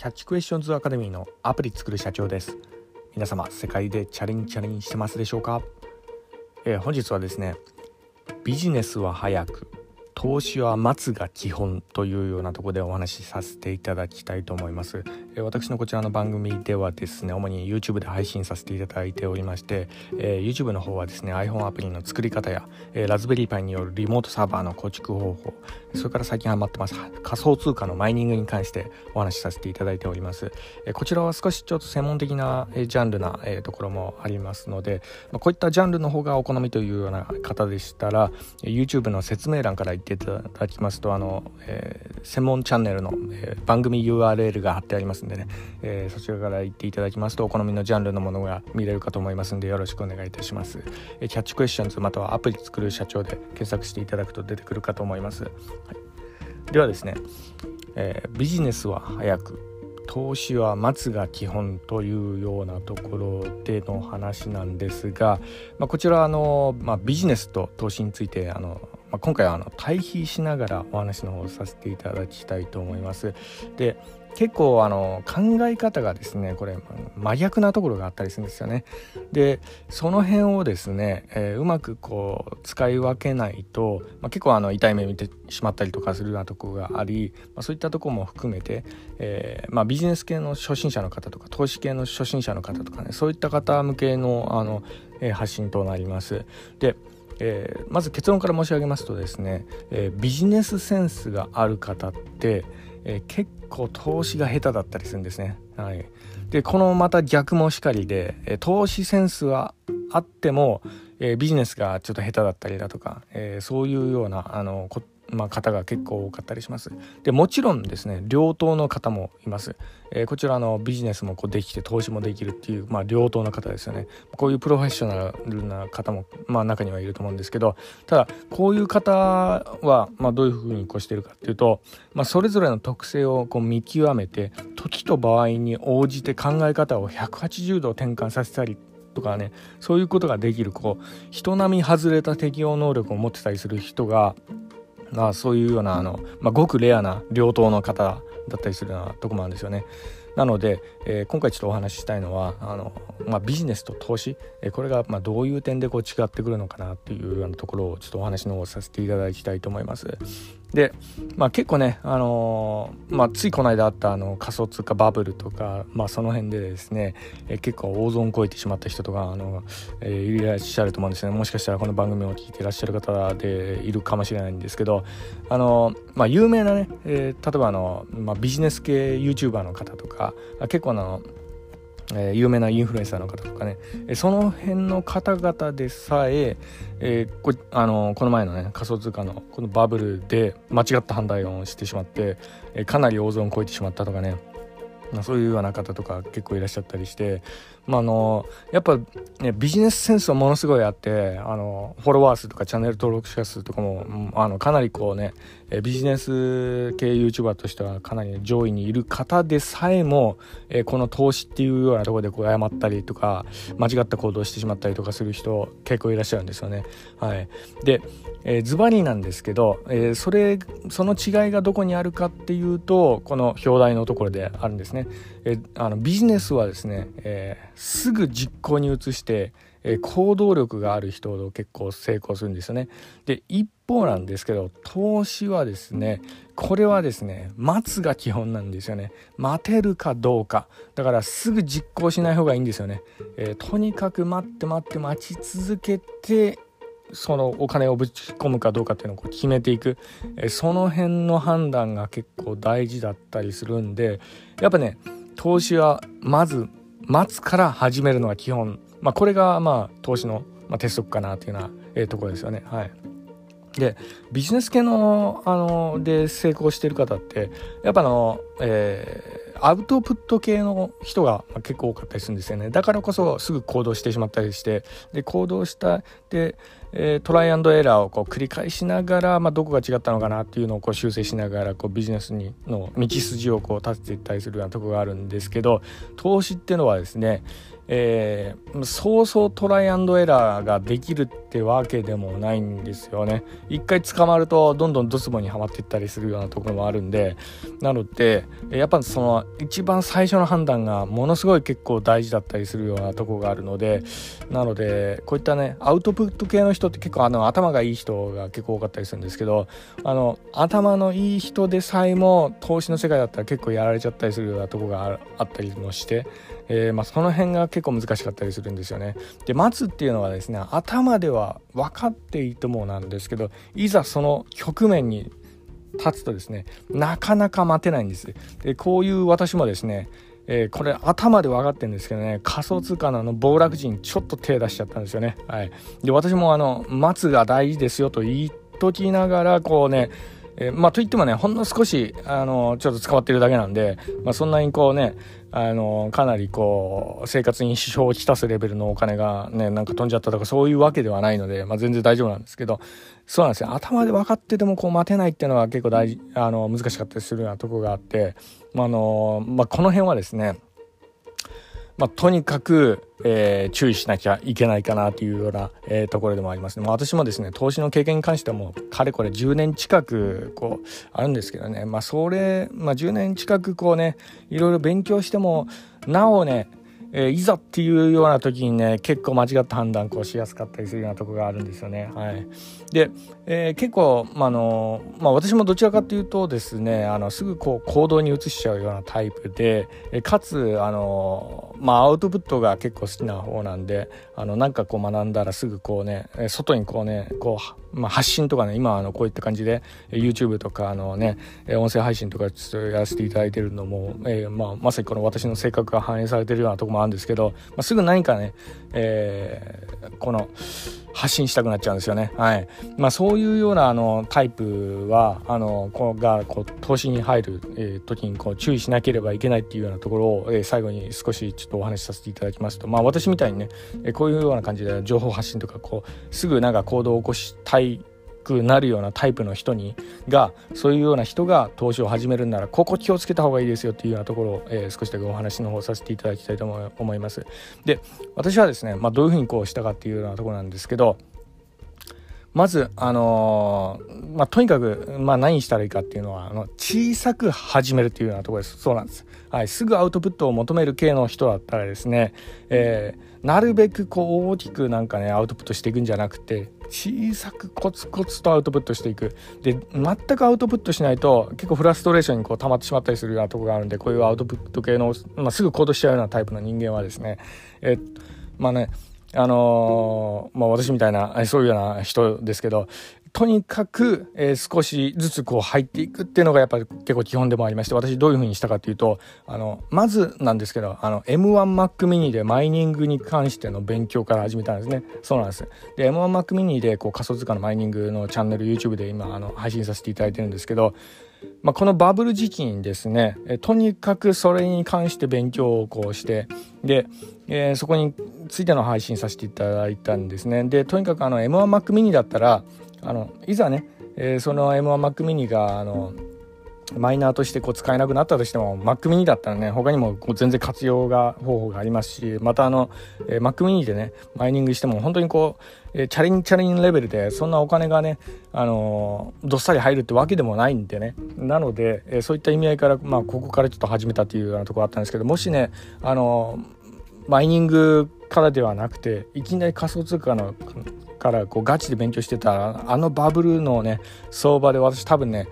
キャッチクエスチョンズアカデミーのアプリ作る社長です。皆様世界でチャレンチャレンしてますでしょうか、えー、本日はですねビジネスは早く投資は待つが基本というようなとこでお話しさせていただきたいと思います。え私のこちらの番組ではですね、主に YouTube で配信させていただいておりまして、え、YouTube の方はですね、iPhone アプリの作り方や、え、ラズベリーパイによるリモートサーバーの構築方法、それから最近ハマってます仮想通貨のマイニングに関してお話しさせていただいております。え、こちらは少しちょっと専門的な、えジャンルな、えところもありますので、ま、こういったジャンルの方がお好みというような方でしたら、YouTube の説明欄から言っていただきますますとあの、えー、専門チャンネルの、えー、番組 URL が貼ってありますんでね、えー、そちらから行っていただきますとお好みのジャンルのものが見れるかと思いますんでよろしくお願いいたします、えキャッチクエスチョンズまたはアプリ作る社長で検索していただくと出てくるかと思います、はい、ではですね、えビジネスは早く投資は待つが基本というようなところでの話なんですが、まあ、こちらあの、まあ、ビジネスと投資についてあのまあ、今回はあの対比しながらお話の方をさせていただきたいと思います。で結構あの考え方がですねこれ真逆なところがあったりするんですよね。でその辺をですね、えー、うまくこう使い分けないと、まあ、結構あの痛い目見てしまったりとかするようなとこがあり、まあ、そういったとこも含めて、えー、まあ、ビジネス系の初心者の方とか投資系の初心者の方とかねそういった方向けのあの、えー、発信となります。でえー、まず結論から申し上げますとですね、えー、ビジネスセンスがある方って、えー、結構投資が下手だったりするんですね。はい、でこのまた逆もしかりで、え投資センスはあっても、えビジネスがちょっと下手だったりだとか、えそういうようなあのまあ、方が結構多かったりします。でもちろんですね両党の方もいます。えー、こちらのビジネスもこうできて投資もできるっていう、まあ、両党の方ですよね。こういうプロフェッショナルな方も、まあ、中にはいると思うんですけどただこういう方は、まあ、どういうふうにこうしてるかっていうと、まあ、それぞれの特性をこう見極めて時と場合に応じて考え方を180度転換させたりとかねそういうことができるこう人並み外れた適応能力を持ってたりする人がまあ、そういうようなあの、まあ、ごくレアな両党の方だったりするようなとこもあるんですよね。なので、えー、今回ちょっとお話ししたいのはあの、まあ、ビジネスと投資、えー、これがまあどういう点でこう違ってくるのかなっていうようなところをちょっとお話の方させていただきたいと思います。で、まあ、結構ね、あのー、まあ、ついこの間あったあの仮想通貨バブルとか、まあ、その辺でですね、えー、結構大損こいてしまった人とかあの、えー、いらっしゃると思うんですねもしかしたらこの番組を聞いていらっしゃる方でいるかもしれないんですけどあの、まあ、有名なね、えー、例えばあの、まあ、ビジネス系 YouTuber の方とか結構あのえー、有名なインフルエンサーの方とかね、その辺の方々でさええー、こあのこの前のね仮想通貨のこのバブルで間違った判断をしてしまって、えかなり大損を超えてしまったとかね。ま、そういうような方とか結構いらっしゃったりして、まあ、のやっぱ、ね、ビジネスセンスはものすごいあってあのフォロワー数とかチャンネル登録者数とかもあのかなりこうねビジネス系 YouTuber としてはかなり上位にいる方でさえも、えこの投資っていうようなところでこう謝ったりとか間違った行動してしまったりとかする人結構いらっしゃるんですよね。はい、でえー、ズバリなんですけど、えー、それその違いがどこにあるかっていうとこの表題のところであるんですね。え、あのビジネスはですね、えすぐ実行に移して、え行動力がある人ほど結構成功するんですよね。で一方なんですけど投資はですねこれはですね待つが基本なんですよね。待てるかどうか。だからすぐ実行しない方がいいんですよね、えとにかく待って待って待ち続けてそのお金をぶち込むかどうかっていうのをこう決めていく、えその辺の判断が結構大事だったりするんでやっぱね投資はまず待つから始めるのが基本、まあ、これがまあ投資の、ま、鉄則かなというような、え、ところですよね。はい、でビジネス系のあので成功してる方ってやっぱあの、えーアウトプット系の人が結構多かったりするんですよね。だからこそすぐ行動してしまったりしてで行動したで、えー、トライアンドエラーをこう繰り返しながら、まあ、どこが違ったのかなっていうのをこう修正しながらこうビジネスにの道筋をこう立てていったりするようなとこがあるんですけど投資ってのはですねえー、そうそうトライアンドエラーができるってわけでもないんですよね。一回捕まるとどんどんドツボにはまっていったりするようなところもあるんで。なのでやっぱその一番最初の判断がものすごい結構大事だったりするようなとこがあるので。なのでこういったねアウトプット系の人って結構あの頭がいい人が結構多かったりするんですけど。あの頭のいい人でさえも投資の世界だったら結構やられちゃったりするようなとこがあったりもして、えー、まあ、その辺が結構難しかったりするんですよね。で待つっていうのはですね頭では分かっていてもなんですけどいざその局面に立つとですねなかなか待てないんですでこういう私もですねえー、これ頭で分かってるんですけどね仮想通貨のあの暴落時にちょっと手出しちゃったんですよね。はい、で私もあの待つが大事ですよと言いときながらこうねえー、まあといってもねほんの少しあのちょっと捕まってるだけなんで、まあ、そんなにこうねあのかなりこう生活に支障をきたすレベルのお金がねなんか飛んじゃったとかそういうわけではないので、まあ、全然大丈夫なんですけどそうなんですよ。頭で分かっててもこう待てないっていうのは結構大事あの難しかったりするようなとこがあって、まあのまあ、この辺はですねまあ、とにかく、えー、注意しなきゃいけないかなというような、えー、ところでもありますね。まあ、私もですね、投資の経験に関しても、かれこれ10年近く、こう、あるんですけどね、まあ、それ、まあ、10年近くこうね、いろいろ勉強しても、なおね、えー、いざっていうような時にね結構間違った判断こうしやすかったりするようなとこがあるんですよね。はい、で、えー、結構、まあのまあ、私もどちらかというとですねあのすぐこう行動に移しちゃうようなタイプで、えかつあの、まあ、アウトプットが結構好きな方なんであのなんかこう学んだらすぐこうね外にこうねこう、まあ、発信とかね今あのこういった感じで YouTube とかあのね音声配信とかちょっとやらせていただいてるのも、えーまあ、まさにこの私の性格が反映されてるようなとこもあるんですけど、まあ、すぐ何かね、えー、この発信したくなっちゃうんですよね。はいまあ、そういうようなあのタイプはあのこがこう投資に入る、えー、時にこう注意しなければいけないっていうようなところを、えー、最後に少しちょっとお話しさせていただきますと、まあ、私みたいにね、えー、こういうような感じで情報発信とかこうすぐなんか行動を起こしたいくなるようなタイプの人にがそういうような人が投資を始めるんならここ気をつけた方がいいですよっていうようなところを、えー、少しだけお話の方させていただきたいと思います。で私はですね、まあ、どういうふうにこうしたかっていうようなところなんですけどまず、あのー、まあ、とにかく、まあ、何したらいいかっていうのは、あの、小さく始めるっていうようなところです。そうなんです。はい。すぐアウトプットを求める系の人だったらですね、えー、なるべくこう大きくなんかね、アウトプットしていくんじゃなくて、小さくコツコツとアウトプットしていく。で、全くアウトプットしないと、結構フラストレーションにこう溜まってしまったりするようなとこがあるんで、こういうアウトプット系の、まあ、すぐ行動しちゃうようなタイプの人間はですね、え、まあね、あのー、まあ、私みたいなそういうような人ですけどとにかく、えー、少しずつこう入っていくっていうのがやっぱり結構基本でもありまして私どういうふうにしたかというとあのまずなんですけどあの M1Mac mini でマイニングに関しての勉強から始めたんですね。そうなんです。で M1Mac mini でこう仮想通貨のマイニングのチャンネル YouTube で今あの配信させていただいてるんですけどまあ、このバブル時期にですね、えとにかくそれに関して勉強をこうしてで、えー、そこについての配信させていただいたんですね。でとにかくあの M1Mac mini だったらあのいざね、えー、その M1Mac mini があのマイナーとしてこう使えなくなったとしても Mac mini だったらね他にもこう全然活用が方法がありますしまたあの、えー、Mac mini でねマイニングしても本当にこう、えー、チャリンチャリンレベルでそんなお金がね、あのー、どっさり入るってわけでもないんでね。なので、えー、そういった意味合いから、まあ、ここからちょっと始めたっていうようなところあったんですけどもしね、あのマイニングからではなくていきなり仮想通貨のからこうガチで勉強してたあのバブルのね相場で私多分ね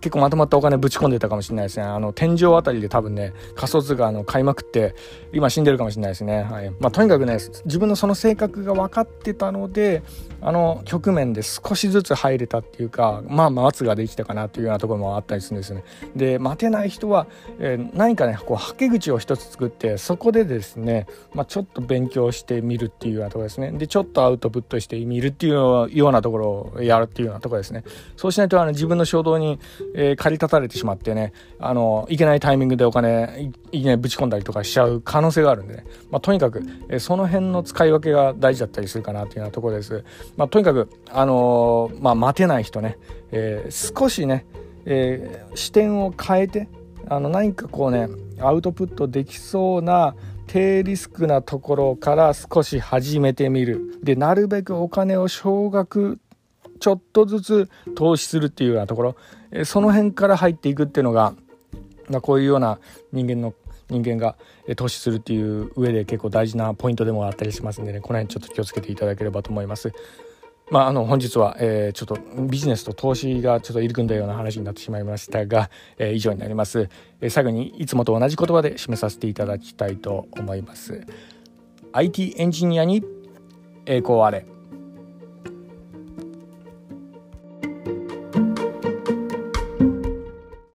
結構まとまったお金ぶち込んでたかもしれないですね。あの、天井あたりで多分ね、仮想通貨の買いまくって、今死んでるかもしれないですね。はい。まあ、とにかくね、自分のその性格が分かってたので、あの局面で少しずつ入れたっていうかまあ待つができたかなというようなところもあったりするんですね。で待てない人は、えー、何かねこうはけ口を一つ作ってそこでですね、まあ、ちょっと勉強してみるっていうようなところですねでちょっとアウトプットしてみるっていうようなところをやるっていうようなところですねそうしないとあの自分の衝動に、えー、駆り立たれてしまってねあのいけないタイミングでお金いきなりぶち込んだりとかしちゃう可能性があるんでね、まあ、とにかく、えー、その辺の使い分けが大事だったりするかなというようなところです。まあ、とにかく、あのー、まあ、待てない人ね、えー、少しね、えー、視点を変えてあの何かこうねアウトプットできそうな低リスクなところから少し始めてみる。でなるべくお金を少額ちょっとずつ投資するっていうようなところ。えその辺から入っていくっていうのが、まあ、こういうような人間の人間が投資するっていう上で結構大事なポイントでもあったりしますんでねこの辺ちょっと気をつけていただければと思います。まあ、あの本日は、えー、ちょっとビジネスと投資がちょっと入り組んだような話になってしまいましたが、えー、以上になります、えー、最後にいつもと同じ言葉で締めさせていただきたいと思います。IT エンジニアに栄光あれ。